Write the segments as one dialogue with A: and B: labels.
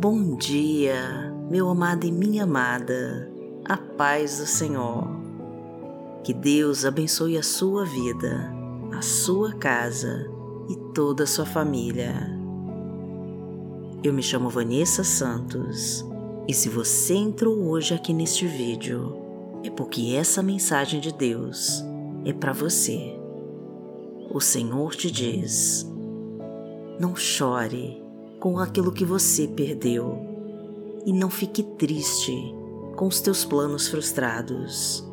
A: Bom dia, meu amado e minha amada, a paz do Senhor. Que Deus abençoe a sua vida, a sua casa e toda a sua família. Eu me chamo Vanessa Santos e se você entrou hoje aqui neste vídeo, é porque essa mensagem de Deus é para você. O Senhor te diz: não chore com aquilo que você perdeu e não fique triste com os teus planos frustrados,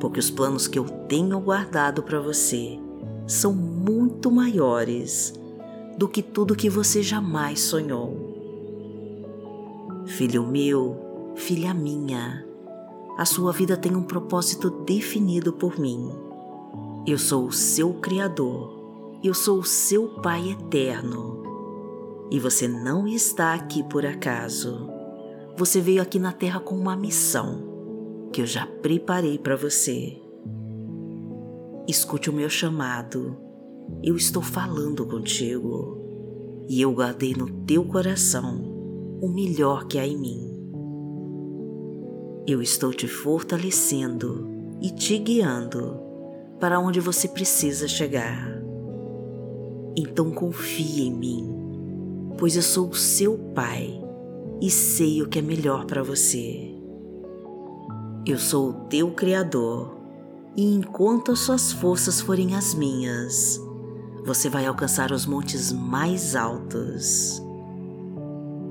A: porque os planos que eu tenho guardado para você são muito maiores do que tudo que você jamais sonhou. Filho meu, filha minha, a sua vida tem um propósito definido por mim. Eu sou o seu Criador, eu sou o seu Pai eterno e você não está aqui por acaso. Você veio aqui na Terra com uma missão que eu já preparei para você. Escute o meu chamado. Eu estou falando contigo e eu guardei no teu coração o melhor que há em mim. Eu estou te fortalecendo e te guiando para onde você precisa chegar. Então confie em mim pois eu sou o seu Pai e sei o que é melhor para você. Eu sou o teu Criador, e enquanto as suas forças forem as minhas, você vai alcançar os montes mais altos.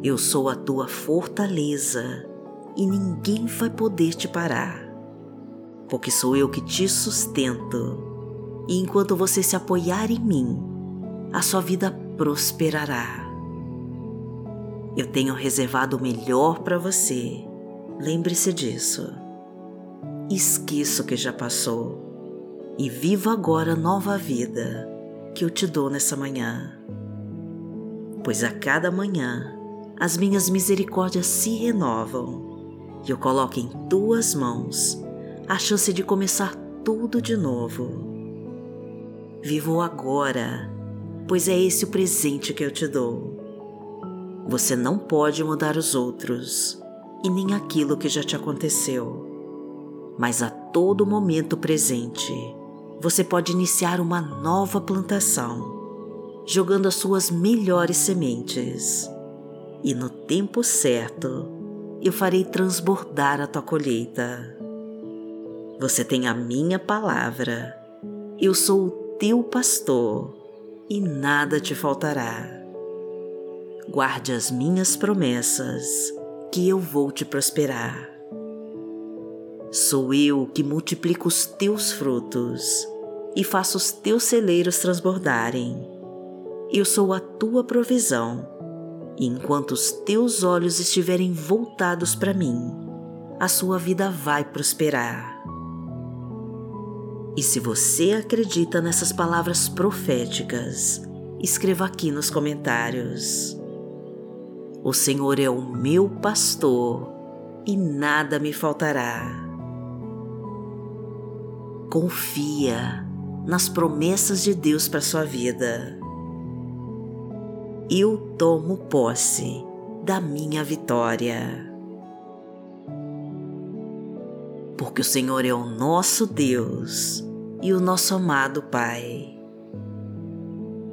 A: Eu sou a tua fortaleza e ninguém vai poder te parar, porque sou eu que te sustento, e enquanto você se apoiar em mim, a sua vida prosperará. Eu tenho reservado o melhor para você. Lembre-se disso. Esqueça o que já passou e viva agora a nova vida que eu te dou nessa manhã. Pois a cada manhã as minhas misericórdias se renovam e eu coloco em tuas mãos a chance de começar tudo de novo. Vivo agora, pois é esse o presente que eu te dou. Você não pode mudar os outros e nem aquilo que já te aconteceu. Mas a todo momento presente, você pode iniciar uma nova plantação, jogando as suas melhores sementes. E no tempo certo, eu farei transbordar a tua colheita. Você tem a minha palavra. Eu sou o teu pastor e nada te faltará guarde as minhas promessas, que eu vou te prosperar. Sou eu que multiplico os teus frutos e faço os teus celeiros transbordarem. Eu sou a tua provisão, e enquanto os teus olhos estiverem voltados para mim, a sua vida vai prosperar. E se você acredita nessas palavras proféticas, escreva aqui nos comentários. O Senhor é o meu pastor e nada me faltará. Confia nas promessas de Deus para sua vida. Eu tomo posse da minha vitória. Porque o Senhor é o nosso Deus e o nosso amado Pai.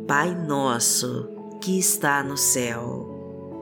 A: Pai nosso que está no céu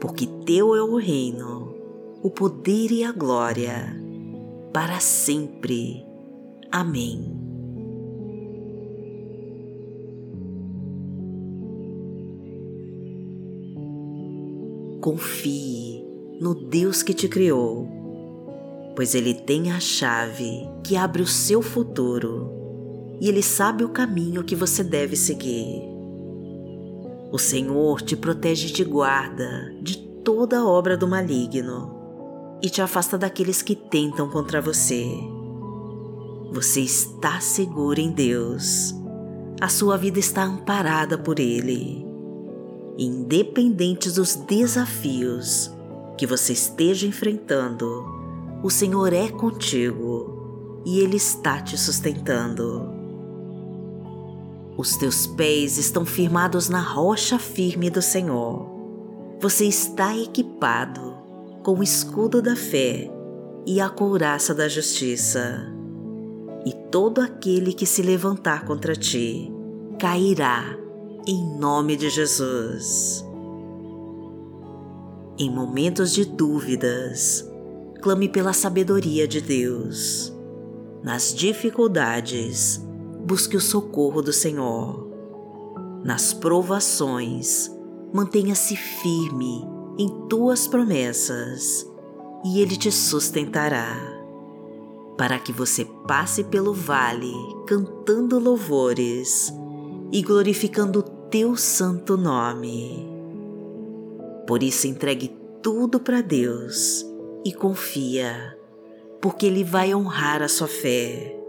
A: porque teu é o reino, o poder e a glória, para sempre. Amém. Confie no Deus que te criou, pois Ele tem a chave que abre o seu futuro e Ele sabe o caminho que você deve seguir. O Senhor te protege e te guarda de toda obra do maligno e te afasta daqueles que tentam contra você. Você está seguro em Deus. A sua vida está amparada por Ele. Independente dos desafios que você esteja enfrentando, o Senhor é contigo e Ele está te sustentando. Os teus pés estão firmados na rocha firme do Senhor. Você está equipado com o escudo da fé e a couraça da justiça. E todo aquele que se levantar contra ti cairá em nome de Jesus. Em momentos de dúvidas, clame pela sabedoria de Deus. Nas dificuldades, busque o socorro do Senhor. Nas provações, mantenha-se firme em tuas promessas e Ele te sustentará, para que você passe pelo vale cantando louvores e glorificando o teu santo nome. Por isso, entregue tudo para Deus e confia, porque Ele vai honrar a sua fé.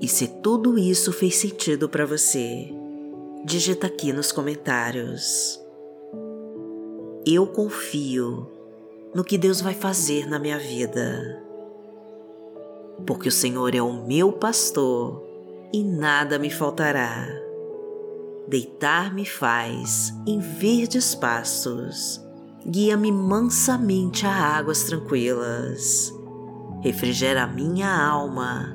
A: E se tudo isso fez sentido para você, digita aqui nos comentários eu confio no que Deus vai fazer na minha vida. Porque o Senhor é o meu pastor e nada me faltará. Deitar-me faz em verdes pastos, guia-me mansamente a águas tranquilas. Refrigera minha alma,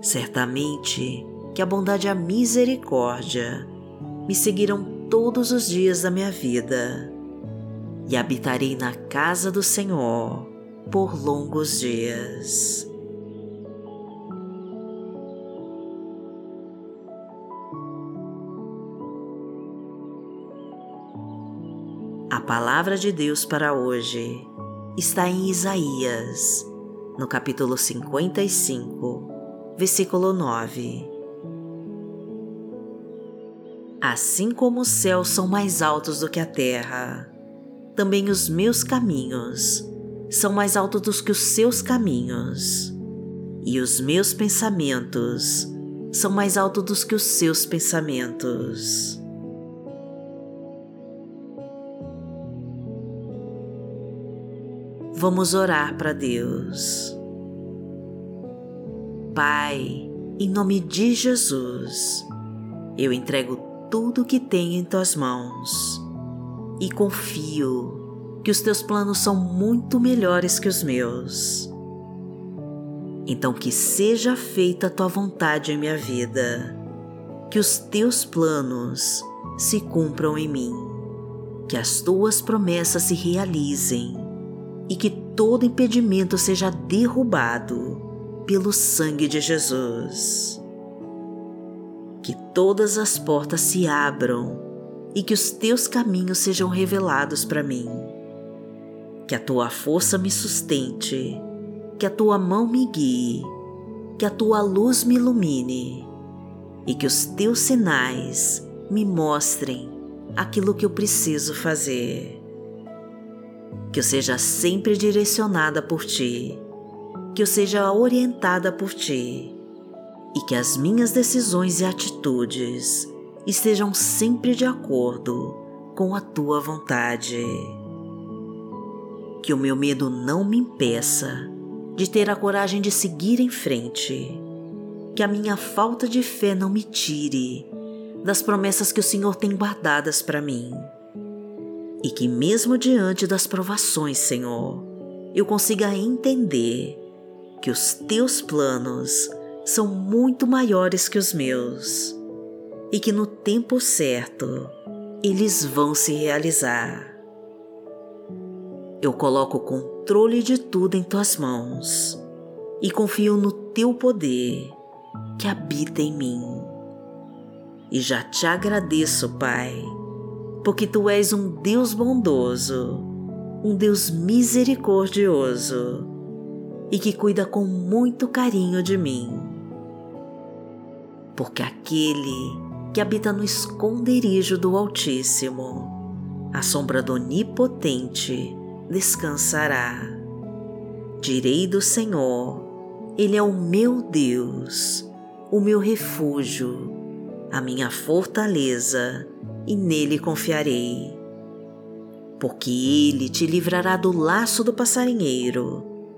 A: Certamente que a bondade e a misericórdia me seguirão todos os dias da minha vida e habitarei na casa do Senhor por longos dias. A palavra de Deus para hoje está em Isaías, no capítulo 55, versículo 9 Assim como os céus são mais altos do que a terra, também os meus caminhos são mais altos do que os seus caminhos, e os meus pensamentos são mais altos do que os seus pensamentos. Vamos orar para Deus. Pai, em nome de Jesus, eu entrego tudo o que tenho em tuas mãos e confio que os teus planos são muito melhores que os meus. Então, que seja feita a tua vontade em minha vida, que os teus planos se cumpram em mim, que as tuas promessas se realizem e que todo impedimento seja derrubado pelo sangue de Jesus que todas as portas se abram e que os teus caminhos sejam revelados para mim. Que a tua força me sustente, que a tua mão me guie, que a tua luz me ilumine e que os teus sinais me mostrem aquilo que eu preciso fazer. Que eu seja sempre direcionada por ti, que eu seja orientada por ti e que as minhas decisões e atitudes estejam sempre de acordo com a tua vontade. Que o meu medo não me impeça de ter a coragem de seguir em frente. Que a minha falta de fé não me tire das promessas que o Senhor tem guardadas para mim. E que, mesmo diante das provações, Senhor, eu consiga entender que os teus planos são muito maiores que os meus e que no tempo certo eles vão se realizar. Eu coloco o controle de tudo em tuas mãos e confio no teu poder que habita em mim. E já te agradeço, Pai, porque tu és um Deus bondoso, um Deus misericordioso e que cuida com muito carinho de mim. Porque aquele que habita no esconderijo do Altíssimo, a sombra do Onipotente, descansará. Direi do Senhor, Ele é o meu Deus, o meu refúgio, a minha fortaleza, e nele confiarei. Porque Ele te livrará do laço do passarinheiro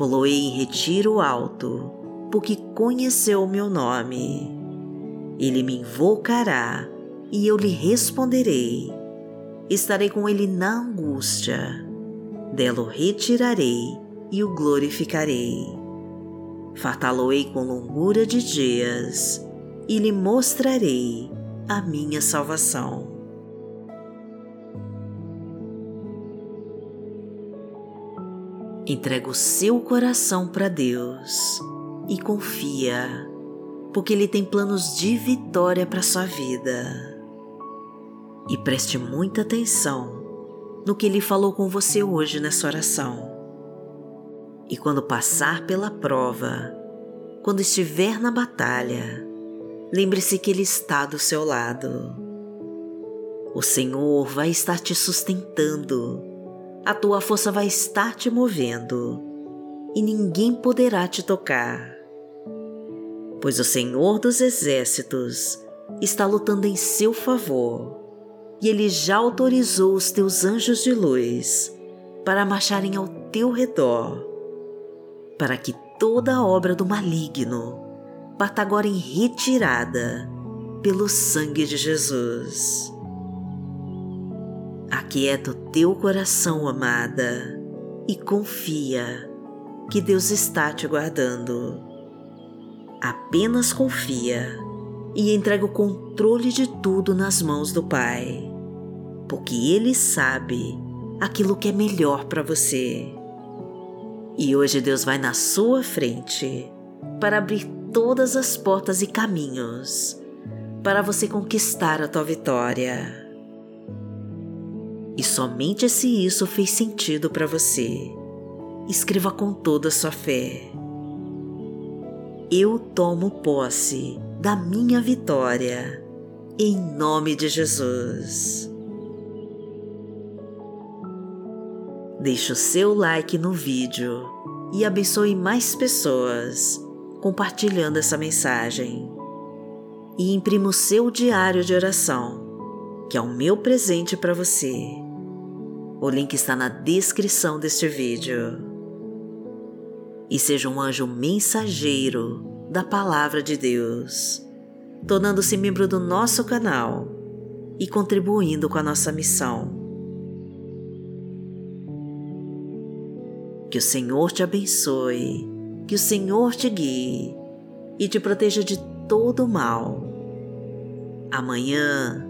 A: Poloei em retiro alto, porque conheceu o meu nome. Ele me invocará e eu lhe responderei. Estarei com ele na angústia, dela o retirarei e o glorificarei. Fartá-lo-ei com longura de dias e lhe mostrarei a minha salvação. Entrega o seu coração para Deus e confia, porque Ele tem planos de vitória para sua vida e preste muita atenção no que ele falou com você hoje nessa oração. E quando passar pela prova, quando estiver na batalha, lembre-se que Ele está do seu lado. O Senhor vai estar te sustentando, a tua força vai estar te movendo e ninguém poderá te tocar. Pois o Senhor dos Exércitos está lutando em seu favor e ele já autorizou os teus anjos de luz para marcharem ao teu redor, para que toda obra do maligno parta agora em retirada pelo sangue de Jesus. Aquieta o teu coração, amada, e confia que Deus está te guardando. Apenas confia e entrega o controle de tudo nas mãos do Pai porque Ele sabe aquilo que é melhor para você. E hoje Deus vai na sua frente para abrir todas as portas e caminhos para você conquistar a tua vitória. E somente se isso fez sentido para você, escreva com toda a sua fé. Eu tomo posse da minha vitória, em nome de Jesus. Deixe o seu like no vídeo e abençoe mais pessoas compartilhando essa mensagem. E imprima o seu diário de oração, que é o meu presente para você. O link está na descrição deste vídeo. E seja um anjo mensageiro da Palavra de Deus, tornando-se membro do nosso canal e contribuindo com a nossa missão. Que o Senhor te abençoe, que o Senhor te guie e te proteja de todo mal. Amanhã